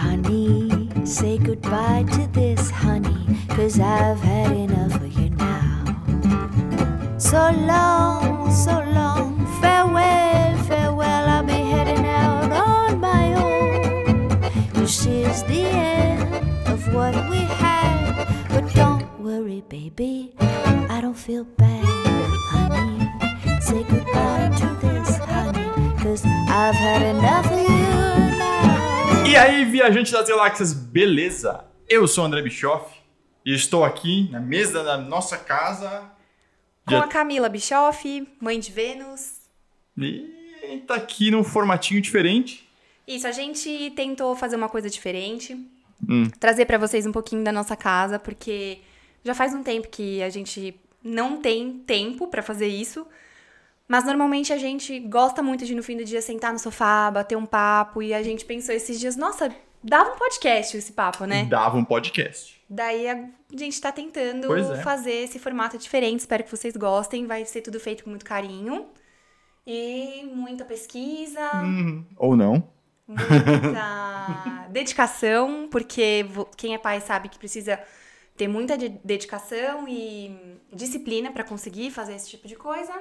Honey, say goodbye to this, honey, cause I've had enough of you now. So long, so long, farewell, farewell, I'll be heading out on my own. This is the end of what we had, but don't worry, baby, I don't feel bad, honey. Say goodbye to this, honey, cause I've had enough of you. E aí, viajante das galáxias, beleza? Eu sou o André Bischoff e estou aqui na mesa da nossa casa. Com a Camila Bischoff, mãe de Vênus. E tá aqui num formatinho diferente. Isso, a gente tentou fazer uma coisa diferente. Hum. Trazer pra vocês um pouquinho da nossa casa, porque já faz um tempo que a gente não tem tempo pra fazer isso. Mas normalmente a gente gosta muito de no fim do dia sentar no sofá, bater um papo. E a gente pensou esses dias, nossa, dava um podcast esse papo, né? Dava um podcast. Daí a gente tá tentando é. fazer esse formato diferente. Espero que vocês gostem. Vai ser tudo feito com muito carinho. E muita pesquisa, Hum, ou não. muita dedicação, porque quem é pai sabe que precisa ter muita de- dedicação e disciplina pra conseguir fazer esse tipo de coisa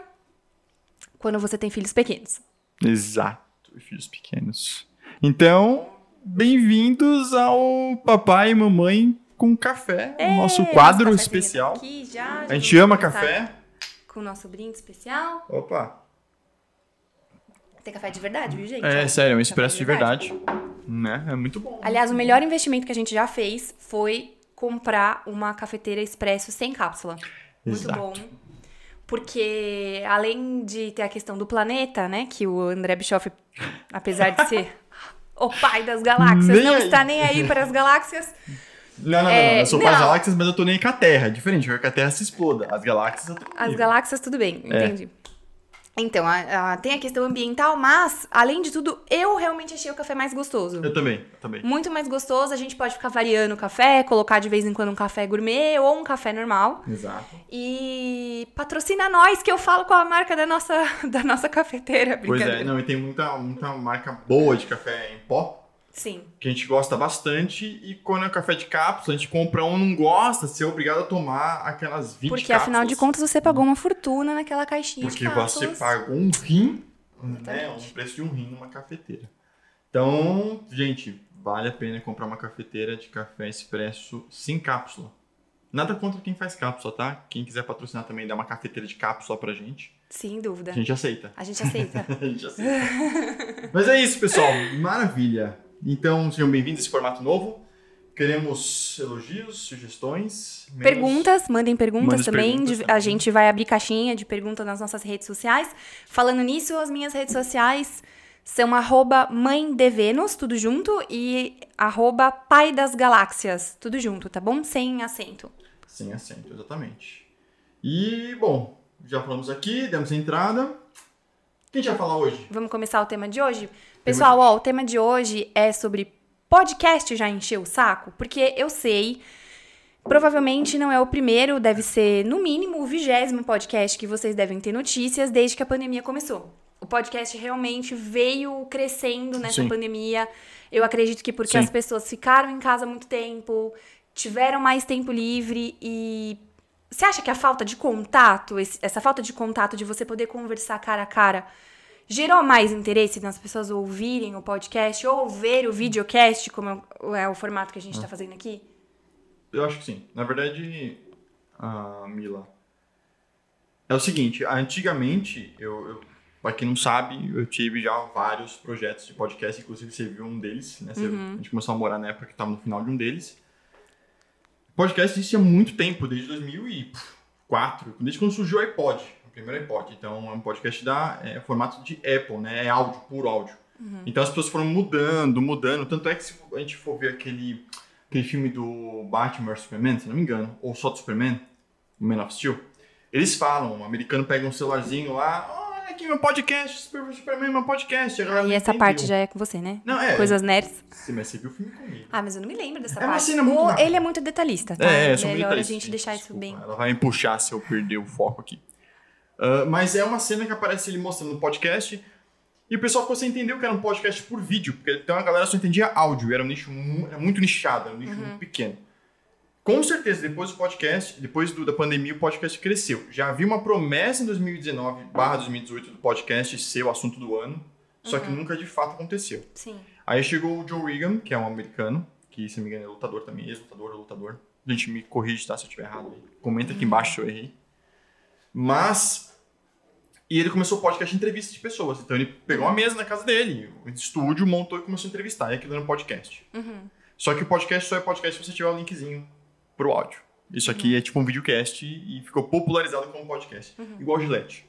quando você tem filhos pequenos. Exato, filhos pequenos. Então, bem-vindos ao Papai e Mamãe com Café, o nosso É, quadro nosso cafezinho especial. aqui já, A gente ama café. Com o nosso brinde especial. Opa. Tem café de verdade, viu, gente? É sério, é um expresso de verdade. Né? É muito bom. Aliás, o melhor investimento que a gente já fez foi comprar uma cafeteira expresso sem cápsula. Muito Exato. bom. Porque além de ter a questão do planeta, né? Que o André Bischoff, apesar de ser o pai das galáxias, Nem não aí. está nem aí para as galáxias. Não, não, não, É, não. Eu sou para as não. galáxias, mas eu tô nem com a Terra. É diferente, eu quero que a Terra se exploda. As galáxias eu tô As galáxias, tudo bem, É. Então, a- a- tem a questão ambiental, mas, além de tudo, eu realmente achei o café mais gostoso. Eu também, eu também. Muito mais gostoso, a gente pode ficar variando o café, colocar de vez em quando um café gourmet ou um café normal. Exato. E patrocina nós, que eu falo com a marca da nossa, da nossa cafeteira. Pois é, não, e tem muita, muita marca boa de café em pó, Sim. que a gente gosta bastante, e quando é café de cápsula, a gente compra um não gosta, você é obrigado a tomar aquelas 20 Porque afinal de cápsulas. contas você pagou uma fortuna naquela caixinha Porque de você cápsulas. paga um rim, né, o preço de um rim numa cafeteira. Então, gente, vale a pena comprar uma cafeteira de café expresso sem cápsula. Nada contra quem faz cápsula, tá? Quem quiser patrocinar também, dá uma cafeteira de cápsula pra gente. Sem dúvida. A gente aceita. A gente aceita. A gente aceita. Mas é isso, pessoal. Maravilha. Então, sejam bem-vindos a esse formato novo. Queremos elogios, sugestões. menos- Perguntas, mandem perguntas também. perguntas também. A gente vai abrir caixinha de perguntas nas nossas redes sociais. Falando nisso, as minhas redes sociais são arroba mãe de Vênus, tudo junto, e arroba pai das galáxias, tudo junto, tá bom? Sem acento. Sem acento, exatamente. E, bom, já falamos aqui, demos a entrada. O que a gente vai falar hoje? Vamos começar o tema de hoje? Pessoal, ó, o tema de hoje é sobre podcast já encheu o saco? Porque eu sei, provavelmente não é o primeiro, deve ser no mínimo o vigésimo podcast que vocês devem ter notícias desde que a pandemia começou. O podcast realmente veio crescendo nessa Sim. pandemia. Eu acredito que porque Sim. as pessoas ficaram em casa muito tempo, tiveram mais tempo livre e você acha que a falta de contato, essa falta de contato de você poder conversar cara a cara, gerou mais interesse nas pessoas ouvirem o podcast ou ver o videocast, como é o- formato que a gente tá fazendo aqui? Eu acho que sim. Na verdade, a Mila. É o seguinte, antigamente, eu, eu, pra quem não sabe, eu tive já vários projetos de podcast, inclusive você viu um deles, né? Você- A gente começou a morar na época que tava no final de um deles. Podcast existe há muito tempo, desde 2004, desde quando surgiu o iPod, o primeiro iPod. Então é um podcast da é, formato de Apple, né? É áudio, puro áudio. Então as pessoas foram mudando, mudando. Tanto é que se a gente for ver aquele, aquele filme do Batman vs Superman, se não me engano, ou só do Superman, o Man of Steel, eles falam, o americano pega um celularzinho lá, aqui meu podcast, Super- Superman, meu podcast. A galera E essa entendeu. parte já é com você, né? Não, é. Coisas nerds. Sim, mas você viu o filme comigo. Ah, mas eu não me lembro dessa É uma parte. cena muito Ou ele é muito detalhista, tá? É, é, sou Melhor a gente deixar isso bem. Ela vai me puxar se eu perder o foco aqui. Ah, mas é uma cena que aparece ele mostrando no podcast E o pessoal ficou sem entender o que era um podcast por vídeo, porque então a galera só entendia áudio, era um nicho mu- era muito nichado, era um nicho muito pequeno. Com certeza, depois do podcast, depois do- da pandemia, o podcast cresceu. Já havia uma promessa em 2019 barra 2018 do podcast ser o assunto do ano, só que nunca de fato aconteceu. Sim. Aí chegou o Joe Regan, que é um americano, que se não me engano é lutador também, ex-lutador, lutador. A gente me corrige, tá? Se eu estiver errado. Comenta aqui embaixo se eu errei. Mas. E ele começou o podcast de entrevista de pessoas. Então ele pegou uma mesa na casa dele, um estúdio, montou e começou a entrevistar. E aquilo era um podcast. Só que o podcast só é podcast se você tiver o linkzinho pro áudio. Isso aqui é tipo um videocast e ficou popularizado como podcast. Igual Gillette.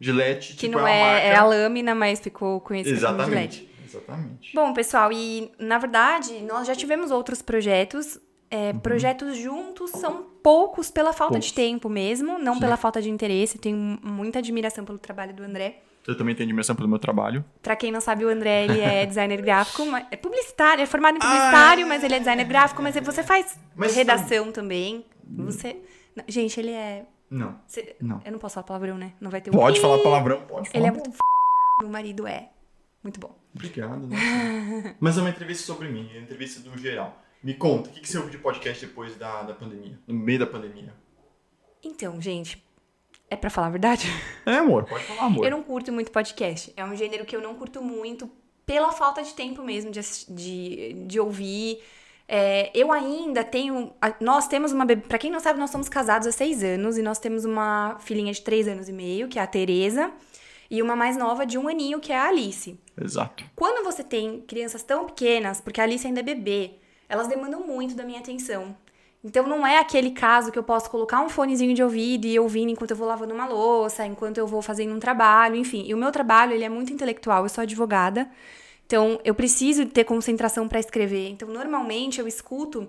Gillette, Que tipo, não é, é, marca... é a lâmina, mas ficou conhecido como Gillette. Exatamente. Bom, pessoal, e na verdade, nós já tivemos outros projetos. É, Projetos juntos são poucos pela falta Poucos. de tempo mesmo, não Sim. pela falta de interesse. Tenho muita admiração pelo trabalho do André. Eu também tenho admiração pelo meu trabalho. Pra quem não sabe, o André ele é designer gráfico, é publicitário, é formado em publicitário, mas ele é designer gráfico, mas você faz redação também. Você. Não, gente, ele é. Não. você- Não. Eu não posso falar palavrão, né? Não vai ter Pode pi. falar palavrão, pode falar. Ele é muito f... Meu marido é. Muito bom. Obrigado. né? Mas é uma entrevista sobre mim, é uma entrevista do geral. Me conta, o que que você ouviu de podcast depois da, da pandemia? No meio da pandemia? Então, gente, é pra falar a verdade? É, amor, pode falar, amor. Eu não curto muito podcast. É um gênero que eu não curto muito pela falta de tempo mesmo de, de, de ouvir. É, eu ainda tenho. Nós temos uma bebê. Pra quem não sabe, nós somos casados há seis anos e nós temos uma filhinha de três anos e meio, que é a Tereza, e uma mais nova de um aninho, que é a Alice. Exato. Quando você tem crianças tão pequenas, porque a Alice ainda é bebê, elas demandam muito da minha atenção. Então não é aquele caso que eu posso colocar um fonezinho de ouvido e ir ouvindo enquanto eu vou lavando uma louça, enquanto eu vou fazendo um trabalho, enfim. E o meu trabalho, ele é muito intelectual, eu sou advogada. Então eu preciso ter concentração para escrever. Então normalmente eu escuto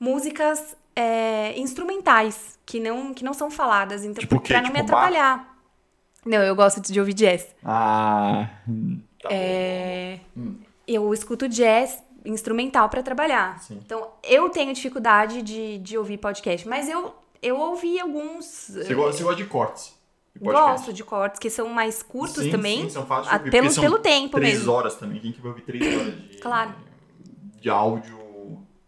músicas é, instrumentais que não que não são faladas, então Tipo para não me Tipo Bach? atrapalhar. Não, eu gosto de ouvir jazz. Ah. hum, Tá É, Eu escuto jazz instrumental pra trabalhar. Sim. Então, eu tenho dificuldade de, de ouvir podcast, mas eu, eu ouvi alguns. Você gosta, você gosta de cortes? De? Gosto de cortes que são mais curtos Sim, também. Sim, são fáceis de ah, ouvir, pelo, são pelo tempo três mesmo. horas também. Quem que vai ouvir três horas de, Claro. de áudio?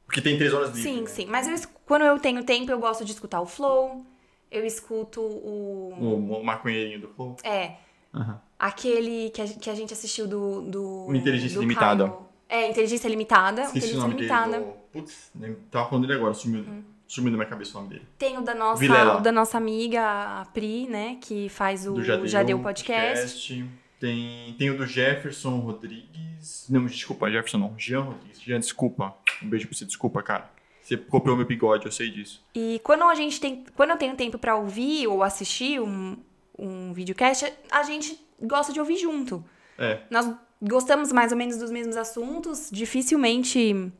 Porque tem três horas livre. Sim, né? sim. Mas eu quando eu tenho tempo, eu gosto de escutar o Flow. Eu escuto o. O, o maconheirinho do Flow. É. Aham. Aquele que a, que a gente assistiu do. do O Inteligência do Limitada. É, Inteligência Limitada. Esqueci o Inteligência nome dele. Limitada. Do... Putz, nem- tava falando dele agora, sumiu, Hum. sumiu da minha cabeça o nome dele. Tem o da nossa, Vilela. o da nossa amiga, a Pri, né? Que faz o do Jadeu, Jadeu, Podcast. Tem, tem o do Jefferson Rodrigues. Não, desculpa, Jefferson não. Jean Rodrigues. Jean, desculpa. Um beijo pra você, desculpa, cara. Você copiou meu bigode, eu sei disso. E quando a gente tem. Quando eu tenho tempo pra ouvir ou assistir um, um videocast, a gente gosta de ouvir junto. É, Nós gostamos mais ou menos dos mesmos assuntos. Dificilmente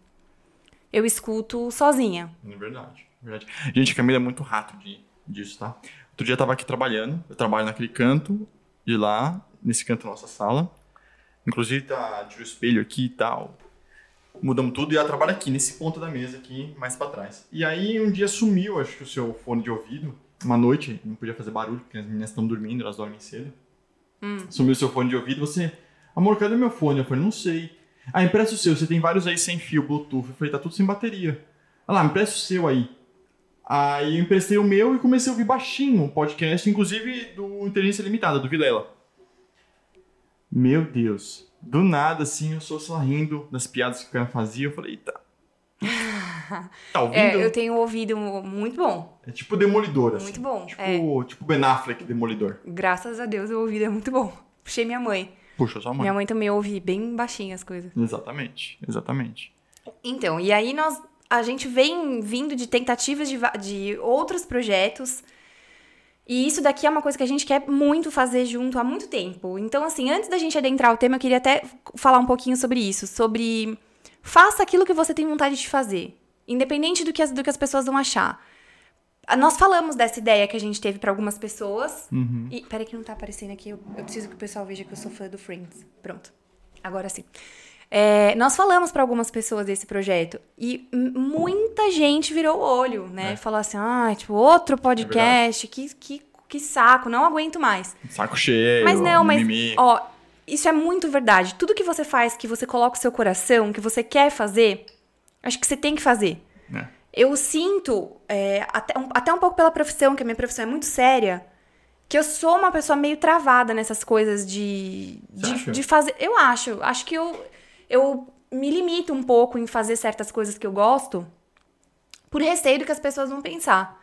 eu escuto sozinha. é verdade. é verdade. Gente, Camila é muito rato de, disso, tá? Outro dia eu tava aqui trabalhando. Eu trabalho naquele canto de lá, nesse canto da nossa sala. Inclusive, tá, o espelho aqui e tal. Mudamos tudo e ela trabalha aqui, nesse ponto da mesa aqui, mais pra trás. E aí, um dia sumiu, acho que o seu fone de ouvido. Uma noite, não podia fazer barulho, porque as meninas estão dormindo, elas dormem cedo. Sumiu o seu fone de ouvido, você... Amor, cadê meu fone? Eu falei, não sei. Ah, empresta o seu, você tem vários aí sem fio, Bluetooth. Eu falei, tá tudo sem bateria. Ah lá, empresta o seu aí. Aí eu emprestei o meu e comecei a ouvir baixinho o podcast, inclusive do Inteligência Limitada, do Vilela. Meu Deus. Do nada, assim, eu só só rindo das piadas que o cara fazia. Eu falei, eita. Tá ouvindo? É, É, eu tenho ouvido muito bom. tipo Demolidor, assim. Muito bom, Tipo, é. tipo Ben Affleck, Demolidor. Graças a Deus, o ouvido é muito bom. Puxei minha mãe. Puxa, sua mãe. Minha mãe também ouve bem baixinho as coisas. Exatamente, exatamente. Então, e aí nós a gente vem vindo de tentativas de, de outros projetos. E isso daqui é uma coisa que a gente quer muito fazer junto há muito tempo. Então, assim, antes da gente adentrar o tema, eu queria até falar um pouquinho sobre isso, sobre faça aquilo que você tem vontade de fazer, independente do que as, do que as pessoas vão achar. Ah, Nós falamos dessa ideia que a gente teve pra algumas pessoas. Uhum. E peraí que não tá aparecendo aqui. Eu, eu preciso que o pessoal veja que eu sou fã do Friends. Pronto. Agora sim. É, nós falamos pra algumas pessoas desse projeto e muita gente virou o olho, né? É. Falou assim: ah, tipo, outro podcast, que, que, que saco, não aguento mais. Saco cheio. Mas não, mas, ó, isso é muito verdade. Tudo que você faz, que você coloca o seu coração, que você quer fazer, acho que você tem que fazer. É. Eu sinto, é, até, um, até um pouco pela profissão, que a minha profissão é muito séria, que eu sou uma pessoa meio travada nessas coisas de, de, de fazer. Eu acho. Acho que eu, eu me limito um pouco em fazer certas coisas que eu gosto por receio do que as pessoas vão pensar.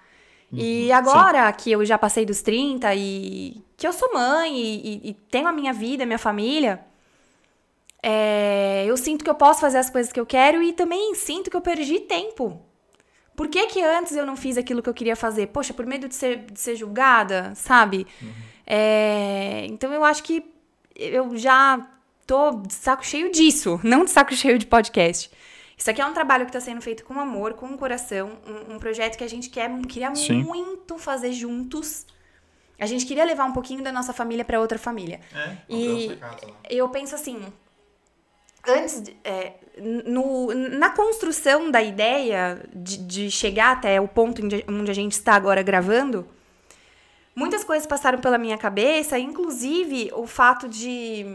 E agora que eu já passei dos 30 e que eu sou mãe e, e- e tenho a minha vida, a minha família, é, eu sinto que eu posso fazer as coisas que eu quero e também sinto que eu perdi tempo. Por que, que antes eu não fiz aquilo que eu queria fazer? Poxa, por medo de ser, de ser julgada, sabe? É, então eu acho que eu já tô de saco cheio disso, não de saco cheio de podcast. Isso aqui é um trabalho que está sendo feito com amor, com o coração, um, um projeto que a gente quer, queria Sim. muito fazer juntos. A gente queria levar um pouquinho da nossa família para outra família. É, E- casa lá. Eu penso assim, antes, de- é, no, na construção da ideia de, de chegar até o ponto onde, a gente está agora gravando, muitas coisas passaram pela minha cabeça, inclusive o fato de,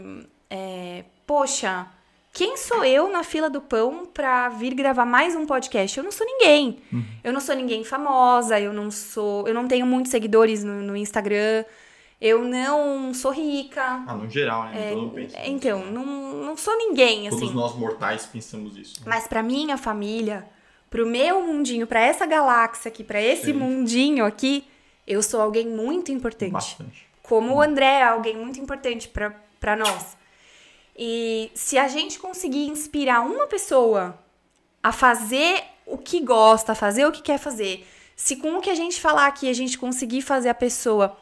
é, poxa, quem sou eu na fila do pão pra vir gravar mais um podcast? Eu não sou ninguém. Eu não sou ninguém famosa, eu não sou, eu não tenho muitos seguidores no, no Instagram, eu não sou rica. Ah, no geral, né? Pensa É, Então, né? não, não sou ninguém, Todos assim. nós mortais pensamos isso. né? Mas pra minha família, pro meu mundinho, pra essa galáxia aqui, pra esse Sim. mundinho aqui, eu sou alguém muito importante. Bastante. Como o André é alguém muito importante pra pra nós. E se a gente conseguir inspirar uma pessoa a fazer o que gosta, a fazer o que quer fazer, se com o que a gente falar aqui a gente conseguir fazer a pessoa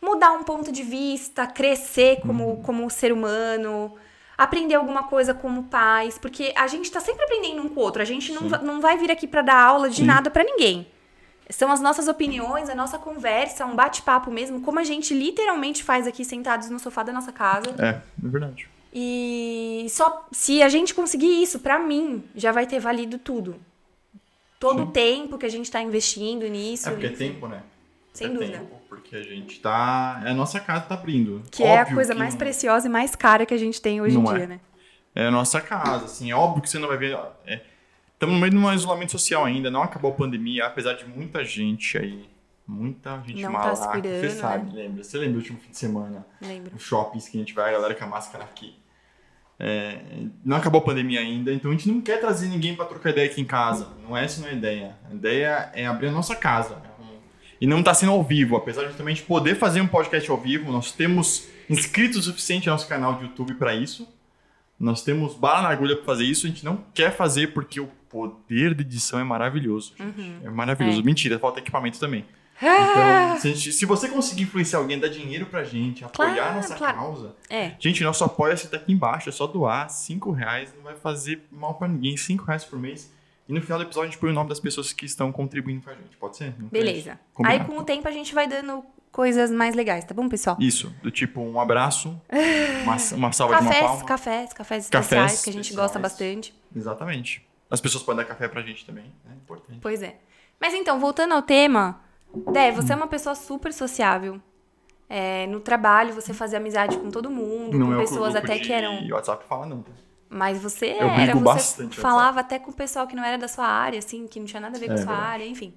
mudar um ponto de vista, crescer como, como ser humano, aprender alguma coisa como pais, porque a gente tá sempre aprendendo um com o outro, a gente não, Sim. não vai vir aqui pra dar aula de Sim. nada pra ninguém. São as nossas opiniões, a nossa conversa, um bate-papo mesmo, como a gente literalmente faz aqui sentados no sofá da nossa casa. É, é verdade. E só se a gente conseguir isso, pra mim, já vai ter valido tudo. Todo o tempo que a gente tá investindo nisso. É porque é tempo, né? Sem é dúvida. Tempo, porque a gente tá. A nossa casa tá abrindo. Que é a Óbvio coisa mais não- preciosa e mais cara que a gente tem hoje em Não é. dia, né? É a nossa casa, assim. É óbvio que você não vai ver. Estamos no meio de um isolamento social ainda, não acabou a pandemia, apesar de muita gente aí. Muita gente Não tá malaca. se cuidando, Você sabe, né? lembra? Você lembra do último fim de semana? Lembro. Os shoppings que a gente vai, a galera com a máscara aqui. É, não acabou a pandemia ainda, então a gente não quer trazer ninguém pra trocar ideia aqui em casa. Não é essa não é a ideia. A ideia é abrir a nossa casa. E não tá sendo ao vivo, apesar de também poder fazer um podcast ao vivo. Nós temos inscritos o suficiente no nosso canal de YouTube pra isso. Nós temos bala na agulha pra fazer isso. A gente não quer fazer porque o poder de edição é maravilhoso. gente. É maravilhoso. É. Mentira, falta equipamento também. Então, se, gente- se você conseguir influenciar alguém, dar dinheiro pra gente, apoiar Claro, nossa claro. causa. É. Gente, nosso apoia-se tá aqui embaixo, é só doar. Cinco reais não vai fazer mal pra ninguém. Cinco reais por mês. E no final do episódio a gente põe o nome das pessoas que estão contribuindo com a gente. Pode ser? Não Beleza. Aí com o tempo a gente vai dando coisas mais legais, tá bom, pessoal? Isso, do tipo um abraço, uma, uma salva de uma Cafés, palma. cafés, cafés Cafés especiais que a gente especiais. gosta bastante. Exatamente. As pessoas podem dar café pra gente também, é importante. Pois é. Mas então, voltando ao tema, Dé, você é uma pessoa super sociável. É, no trabalho, você fazia amizade com todo mundo, Não com é o pessoas até que eram. WhatsApp fala não, tá? Mas você Eu era, você bastante, falava até com o pessoal que não era da sua área, assim, que não tinha nada a ver com a É sua verdade. área, enfim.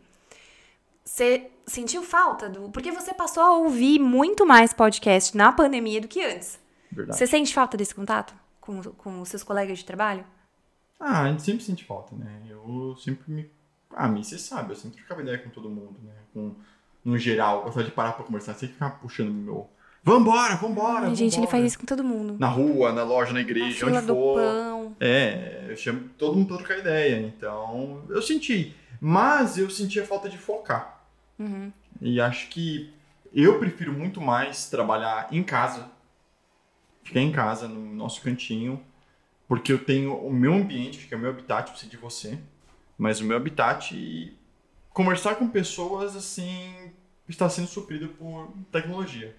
Você sentiu falta do. Porque você passou a ouvir muito mais podcast na pandemia do que antes. Verdade. Você sente falta desse contato com, com os seus colegas de trabalho? Ah, a gente sempre sente falta, né? Eu sempre me. Ah, mim, você sabe, eu sempre trocava ideia com todo mundo, né? Com... No geral, eu gostava de parar pra conversar, sempre ficava puxando meu. Vambora, vambora! Ai, gente, ele vambora." faz isso com todo mundo. Na rua, na loja, na Na igreja, fila onde do for. pão. É, eu chamo todo mundo pra trocar ideia. Então, eu senti. Mas eu senti a falta de focar. Uhum. E acho que eu prefiro muito mais trabalhar em casa. Ficar em casa, no nosso cantinho. Porque eu tenho o meu ambiente, que é o meu habitat, preciso de você. Mas o meu habitat e conversar com pessoas, assim, está sendo suprido por tecnologia.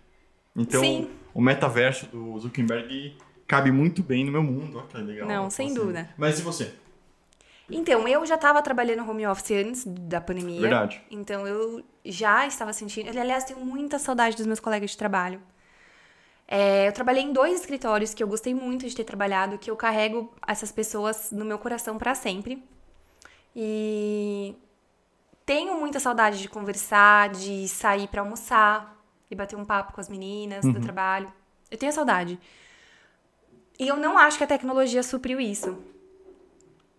Então, Sim. o metaverso do Zuckerberg cabe muito bem no meu mundo. Olha que legal. Não, Eu sem posso- dúvida. Mas e você? Então, eu já estava trabalhando home office antes da pandemia. Verdade. Então, eu já estava sentindo. Aliás, tenho muita saudade dos meus colegas de trabalho. É, eu trabalhei em dois escritórios que eu gostei muito de ter trabalhado, que eu carrego essas pessoas no meu coração para sempre. E tenho muita saudade de conversar, de sair para almoçar e bater um papo com as meninas do trabalho. Eu tenho saudade. E eu não acho que a tecnologia supriu isso.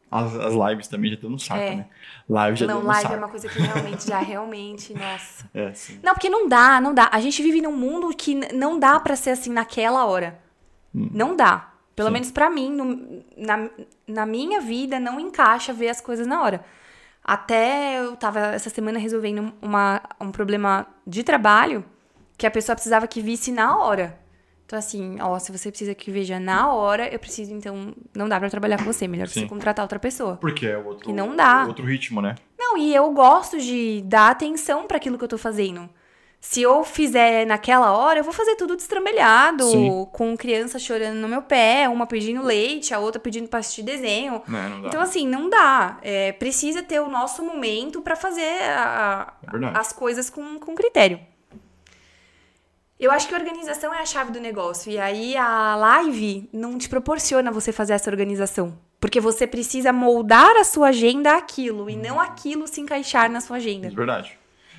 As, as lives também já estão no saco, É. né? Live já não, live é uma coisa que realmente já realmente, nossa. É, sim. Não, porque não dá, não dá. A gente vive num mundo que não dá pra ser assim naquela hora. Não dá. Pelo Sim. menos pra mim, no- na, na minha vida, não encaixa ver as coisas na hora. Até eu tava essa semana resolvendo uma, um problema de trabalho que a pessoa precisava que visse na hora. Então, assim, ó, se você precisa que veja na hora, eu preciso, então, não dá pra trabalhar com você. Melhor Sim. você contratar outra pessoa. Porque é outro, Que não dá. outro ritmo, né? Não, e eu gosto de dar atenção pra aquilo que eu tô fazendo. Se eu fizer naquela hora, eu vou fazer tudo destrambelhado, Sim. com criança chorando no meu pé, uma pedindo leite, a outra pedindo pra assistir desenho. Não dá. Então, assim, não dá. É, precisa ter o nosso momento pra fazer a- É as coisas com, com critério. Eu acho que a organização é a chave do negócio. E aí a live não te proporciona você fazer essa organização. Porque você precisa moldar a sua agenda àquilo e não aquilo se encaixar na sua agenda. É verdade.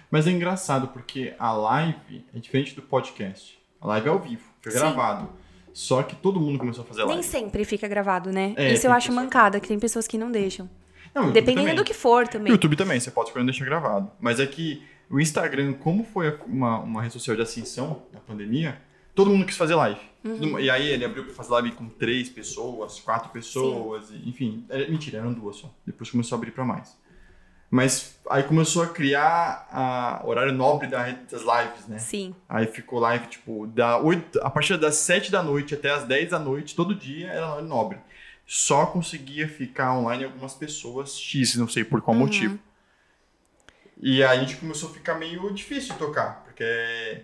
Mas é engraçado porque a live é diferente do podcast. A live é ao vivo, fica Sim. gravado. Só que todo mundo começou a fazer Nem live. sempre fica gravado, né? É, Isso eu acho mancada, que tem pessoas que não deixam. Não, Dependendo também. do que for também. YouTube também, você pode escolher não deixar gravado. Mas é que o Instagram, como foi uma, uma rede social de ascensão na pandemia, todo mundo quis fazer live. Uhum. E aí ele abriu pra fazer live com três pessoas, quatro pessoas, e- enfim. é- mentira, eram duas só. Depois começou a abrir pra mais. Mas aí começou a criar a horário nobre das lives, né? Sim. Aí ficou live, tipo, da 8, a partir das 7 da noite até as 10 da noite, todo dia era horário nobre. Só conseguia ficar online algumas pessoas X, não sei por qual motivo. E aí a gente começou a ficar meio difícil de tocar, porque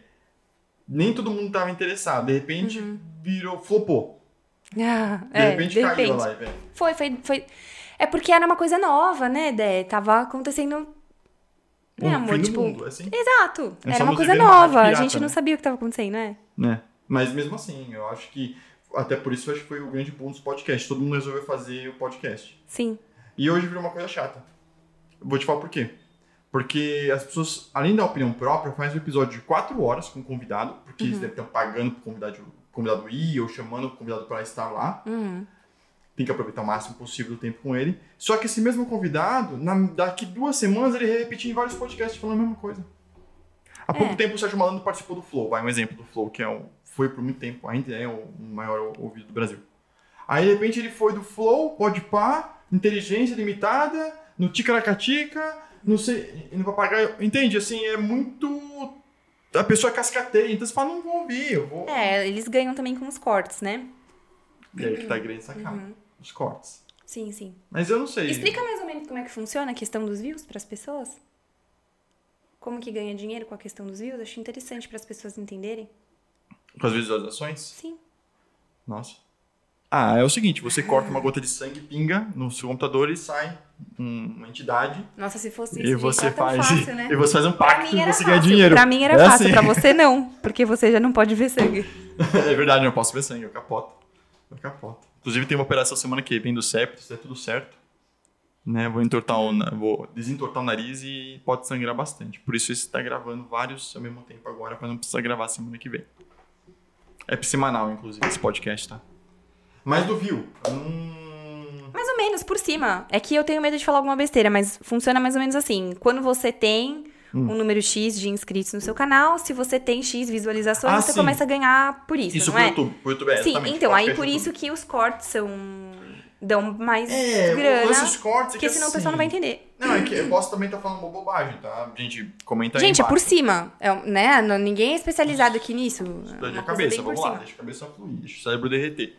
nem todo mundo tava interessado. De repente virou, flopou. Ah, De é, repente de caiu repente. a live. é. Foi, foi, foi. É porque era uma coisa nova, né, Dé? Tava acontecendo. Né, O amor? Tipo. mundo, assim. Exato. É era uma coisa nova. a pirata, gente não né? sabia o que tava acontecendo, né? né? Mas mesmo assim, eu acho que. Até por isso eu acho que foi o grande boom dos podcasts. Todo mundo resolveu fazer o podcast. Sim. E hoje virou uma coisa chata. Vou te falar por quê. Porque as pessoas, além da opinião própria, fazem um episódio de 4 horas com o convidado, porque eles devem estar pagando convidado, o convidado ir ou chamando o convidado para estar lá. Uhum. Tem que aproveitar o máximo possível do tempo com ele. Só que esse mesmo convidado, na- daqui duas semanas, ele repetir em vários podcasts falando a mesma coisa. Há pouco É. tempo o Sérgio Malandro participou do Flow, vai um exemplo do Flow, que é um, foi por muito tempo, ainda é o maior ouvido do Brasil. Aí de repente ele foi do Flow, Podpah, Inteligência Limitada, no Ticaracatica, não sei, no Papagaio, entende? Assim, é muito... A pessoa cascateia, então você fala, não vou ouvir, eu vou... É, eles ganham também com os cortes, né? E aí que tá a grande sacada, os cortes. Sim, sim. Mas eu não sei. Explica mais ou menos como é que funciona a questão dos views para as pessoas? Como que ganha dinheiro com a questão dos views? Acho interessante para as pessoas entenderem. Com as visualizações? Sim. Nossa. Ah, é o seguinte, você corta uma gota de sangue, pinga no seu computador e sai um- uma entidade Nossa, se fosse isso, e você tão faz fácil, né? e você faz um Pra pacto mim e era você ganha fácil. dinheiro. Pra mim era É fácil, assim. pra você não. Porque você já não pode ver sangue. é verdade, eu não posso ver sangue, eu capoto. Eu capoto. Inclusive tem uma operação semana que vem do septo, se der tudo certo. Né, vou entortar o, na- vou desentortar o nariz e pode sangrar bastante. Por isso você está gravando vários ao mesmo tempo agora, para não precisar gravar semana que vem. É semanal, inclusive, esse podcast, tá? Mas do Viu, hum, Mais ou menos, por cima. É que eu tenho medo de falar alguma besteira, mas funciona mais ou menos assim. Quando você tem Hum. um número X de inscritos no seu canal, se você tem X visualizações, Ah, você sim. começa a ganhar por isso, Isso não pro é? YouTube, pro YouTube é Sim, então, aí por isso que os cortes são. dão mais É, grana. esses cortes é Porque que senão o assim- pessoal não vai entender. Não, é que eu posso também estar falando uma bobagem, tá? Gente, comenta aí Gente, é por cima. É, né? Não- Ninguém é especializado aqui nisso. É Dá de uma coisa cabeça, vamos lá, deixa a cabeça fluir, deixa o cérebro derreter.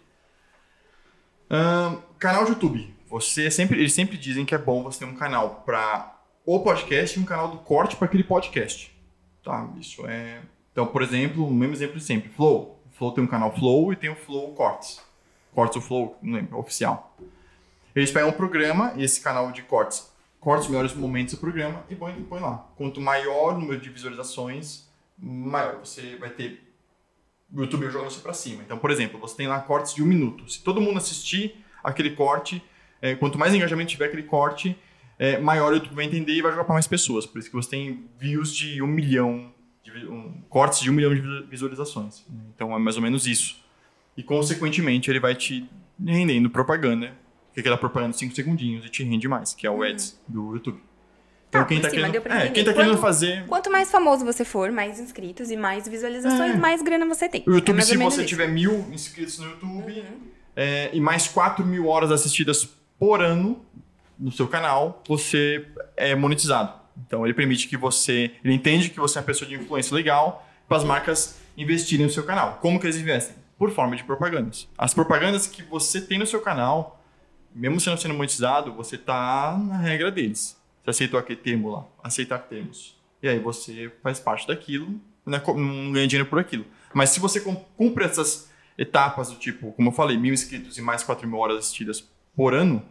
Canal de YouTube. Você sempre, eles sempre dizem que é bom você ter um canal para o podcast e um canal do corte para aquele podcast. Tá? Isso é. Então, por exemplo, o mesmo exemplo de sempre. Flow. O Flow tem um canal Flow e tem o Flow Cortes. Cortes o Flow, não lembro, oficial. Eles pegam um programa, esse canal de cortes, corta os melhores momentos do programa e põe, põe lá. Quanto maior o número de visualizações, maior você vai ter o YouTube joga você pra cima. Então, por exemplo, você tem lá cortes de um minuto. Se todo mundo assistir aquele corte, é, quanto mais engajamento tiver aquele corte, é, maior o YouTube vai entender e vai jogar para mais pessoas. Por isso que você tem views de um milhão, de, um, cortes de um milhão de visualizações. Então é mais ou menos isso. E consequentemente ele vai te rendendo propaganda, que é aquela propaganda de 5 segundinhos e te rende mais, que é o Ads do YouTube. Então Tá, quem tá cima querendo, deu pra é, quem tá querendo Quanto- fazer Quanto mais famoso você for, mais inscritos e mais visualizações, É. mais grana você tem. O YouTube, É se você isso. Uhum. tiver mil inscritos no YouTube é, e mais 4 mil horas assistidas por ano no seu canal, você é monetizado. Então ele permite que você. Ele entende que você é uma pessoa de influência legal para as marcas investirem no seu canal. Como que eles investem? Por forma de propagandas. As propagandas que você tem no seu canal, mesmo não sendo monetizado, você tá na regra deles. Você aceitou aquele termo lá, aceitar termos. E aí você faz parte daquilo, não é co- não ganha dinheiro por aquilo. Mas se você cum- cumpre essas etapas do tipo, como eu falei, mil inscritos e mais 4 mil horas assistidas por ano,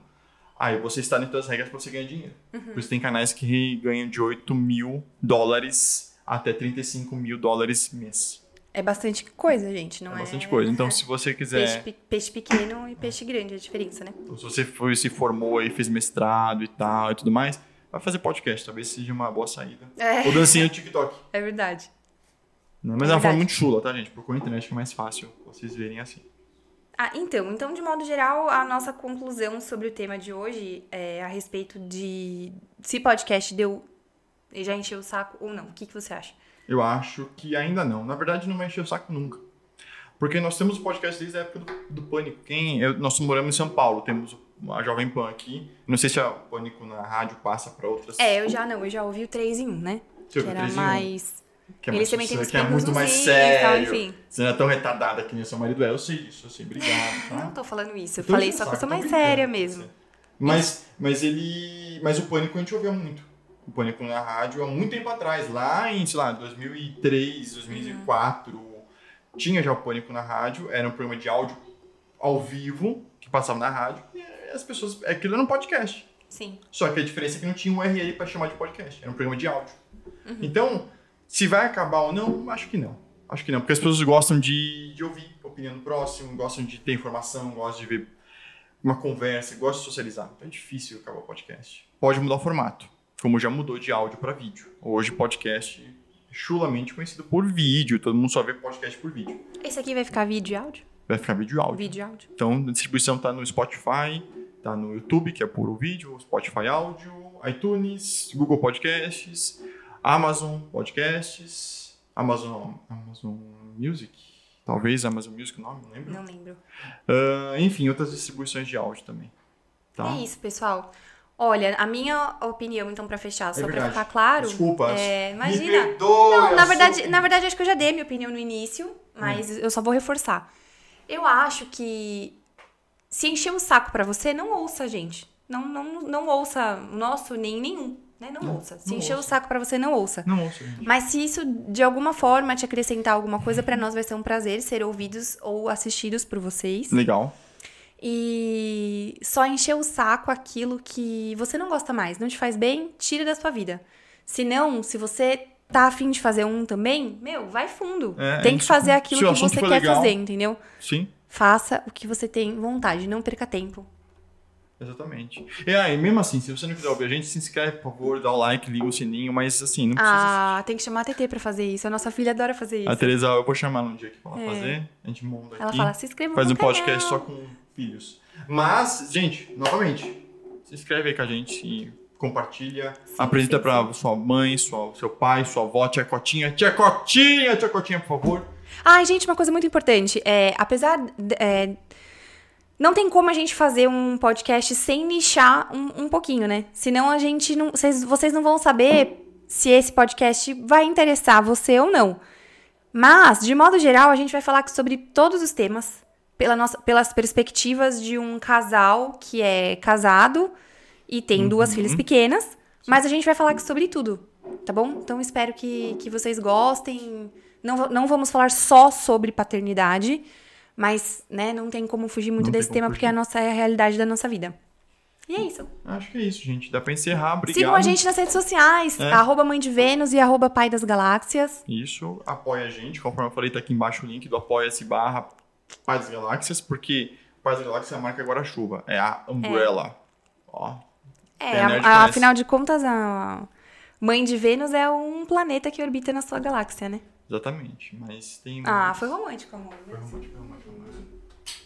aí você está dentro das regras para você ganhar dinheiro. Por isso tem canais que ganham de 8 mil dólares até 35 mil dólares mês. É bastante coisa, gente, não é é? bastante coisa. Então, se você quiser. Peixe, pe- peixe pequeno e peixe grande, é a diferença, né? Então, se você foi, se formou aí, fez mestrado e tal e tudo mais, vai fazer podcast. Talvez seja uma boa saída. É. Ou dancinha no TikTok. É verdade. Né? Mas é, É uma forma muito chula, tá, gente? Procura na internet que é mais fácil vocês verem assim. Ah, então, então, de modo geral, a nossa conclusão sobre o tema de hoje é a respeito de se podcast deu. Já encheu o saco ou não. O que, que você acha? Eu acho que ainda não. Na verdade, não vai encher o saco nunca. Porque nós temos o podcast desde a época do, do Pânico. Quem, eu- nós moramos em São Paulo, temos a Jovem Pan aqui. Não sei se a Pânico na rádio passa para outras. É, eu já não, eu já ouvi o 3 em 1, né? Você que era 3 em 1? mais. Que é Eles mais também têm que é muito mais tal, sério. enfim. Você não é tão retardada que nem seu marido é. Eu sei disso, eu sei. Obrigado, tá? Não tô falando isso, eu tô falei só saco, tô mais brincando séria mesmo. Mas, mas ele. Mas o Pânico a gente ouvia muito. O Pânico na rádio há muito tempo atrás, lá em, sei lá, 2003, 2004. Tinha já o Pânico na rádio, era um programa de áudio ao vivo, que passava na rádio, e as pessoas. Aquilo era um podcast. Sim. Só que a diferença é que não tinha um URL para chamar de podcast, era um programa de áudio. Então, se vai acabar ou não, acho que não. Acho que não, porque as pessoas gostam de, de ouvir opinião do próximo, gostam de ter informação, gostam de ver uma conversa, gostam de socializar. Então é difícil acabar o podcast. Pode mudar o formato, como já mudou de áudio para vídeo. Hoje, podcast é chulamente conhecido por vídeo, todo mundo só vê podcast por vídeo. Esse aqui vai ficar vídeo e áudio? Vai ficar vídeo e áudio. Vídeo e áudio. Então, a distribuição tá no Spotify, tá no YouTube, que é puro vídeo, Spotify áudio, iTunes, Google Podcasts, Amazon Podcasts, Amazon, Amazon Music, talvez Amazon Music o nome, não lembro. Não lembro. Ah, enfim, outras distribuições de áudio também. Tá? É isso, pessoal. Olha, a minha opinião, então, pra fechar, só É pra verdade. ficar claro. Desculpa. É, imagina. perdoe, Não, na verdade, sua- na verdade, acho que eu já dei minha opinião no início, mas Hum. eu só vou reforçar. Eu acho que se encher o saco pra você, não ouça, gente. Não, não, não ouça o nosso, nem nenhum, né? Não, Não, ouça. Se não encher o ouça. saco pra você, não ouça. Não ouço, gente. Mas se isso de alguma forma te acrescentar alguma coisa, pra nós vai ser um prazer ser ouvidos ou assistidos por vocês. Legal. E só encher o saco aquilo que você não gosta mais, não te faz bem, tira da sua vida. Se não, se você tá afim de fazer um também, meu, vai fundo. É, tem que fazer aquilo o que você quer legal. fazer, entendeu? Sim. Faça o que você tem vontade, não perca tempo. Exatamente. E aí, mesmo assim, se você não quiser ouvir a gente, se inscreve, por favor, dá o like, liga o sininho, mas assim, não precisa Ah, tem que chamar a TT pra fazer isso. A nossa filha adora fazer isso. A Tereza, eu vou chamar um dia aqui pra ela É. fazer. A gente monta aqui. Ela fala, se inscreva faz um podcast só canal. com filhos. Mas, gente, novamente, se inscreve aí com a gente e compartilha. apresenta sim, pra sua mãe, sua, seu pai, sua avó, tia Cotinha. Tia Cotinha, tia Cotinha, por favor. Ai, gente, uma coisa muito importante. É, apesar. de- é, não tem como a gente fazer um podcast sem nichar um, um pouquinho, né? Senão a gente não. Vocês, vocês não vão saber se esse podcast vai interessar você ou não. Mas, de modo geral, a gente vai falar sobre todos os temas pela nossa, pelas perspectivas de um casal que é casado e tem duas filhas pequenas. Mas a gente vai falar sobre tudo, tá bom? Então espero que, que vocês gostem. Não, não vamos falar só sobre paternidade, mas né, não tem como fugir muito Não desse tema porque fugir. a nossa é a realidade da nossa vida. E é isso. Acho que é isso, gente. Dá pra encerrar. Obrigado. Sigam a gente nas redes sociais, É. arroba Mãe de Vênus e arroba Pai das Galáxias. Isso, apoia a gente. Conforme eu falei, tá aqui embaixo o link do apoia-se barra Paz das Galáxias, porque Paz das Galáxias é a marca guarda-chuva. É a Umbrella. Ó. É, a a- afinal de contas, a Mãe de Vênus é um planeta que orbita na sua galáxia, né? Exatamente. Mas tem. Ah, mais- foi romântico, amor. Foi romântico, foi romântico, foi romântico.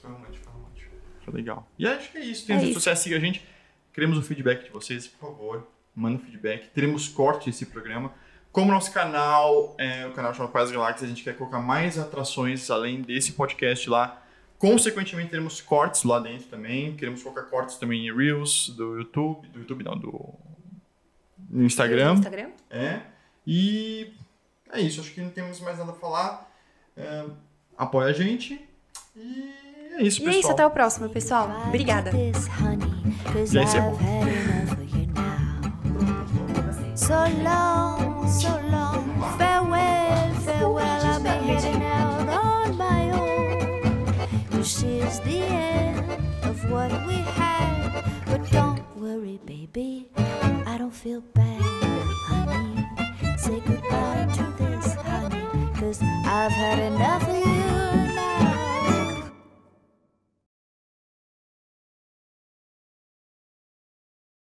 Foi romântico, foi romântico. Foi legal. E acho que é isso. Tem É redes sociais, siga a gente. Queremos o feedback de vocês, por favor. Manda um feedback. Teremos corte desse programa. Como nosso canal é o canal chama Paz Galáxias, a gente quer colocar mais atrações além desse podcast lá. Consequentemente, teremos cortes lá dentro também. Queremos colocar cortes também em Reels do YouTube. Do YouTube não, do. No Instagram. Instagram? É. E é isso, acho que não temos mais nada a falar. É, apoia a gente. E é isso, E é pessoal. isso, até o próximo, pessoal. Obrigada. E aí, é. So long, so long, farewell, farewell. I'll be heading out on my own. This is the end of what we had. But don't worry, baby, I don't feel bad, honey. Say goodbye to this honey, cause I've had enough of you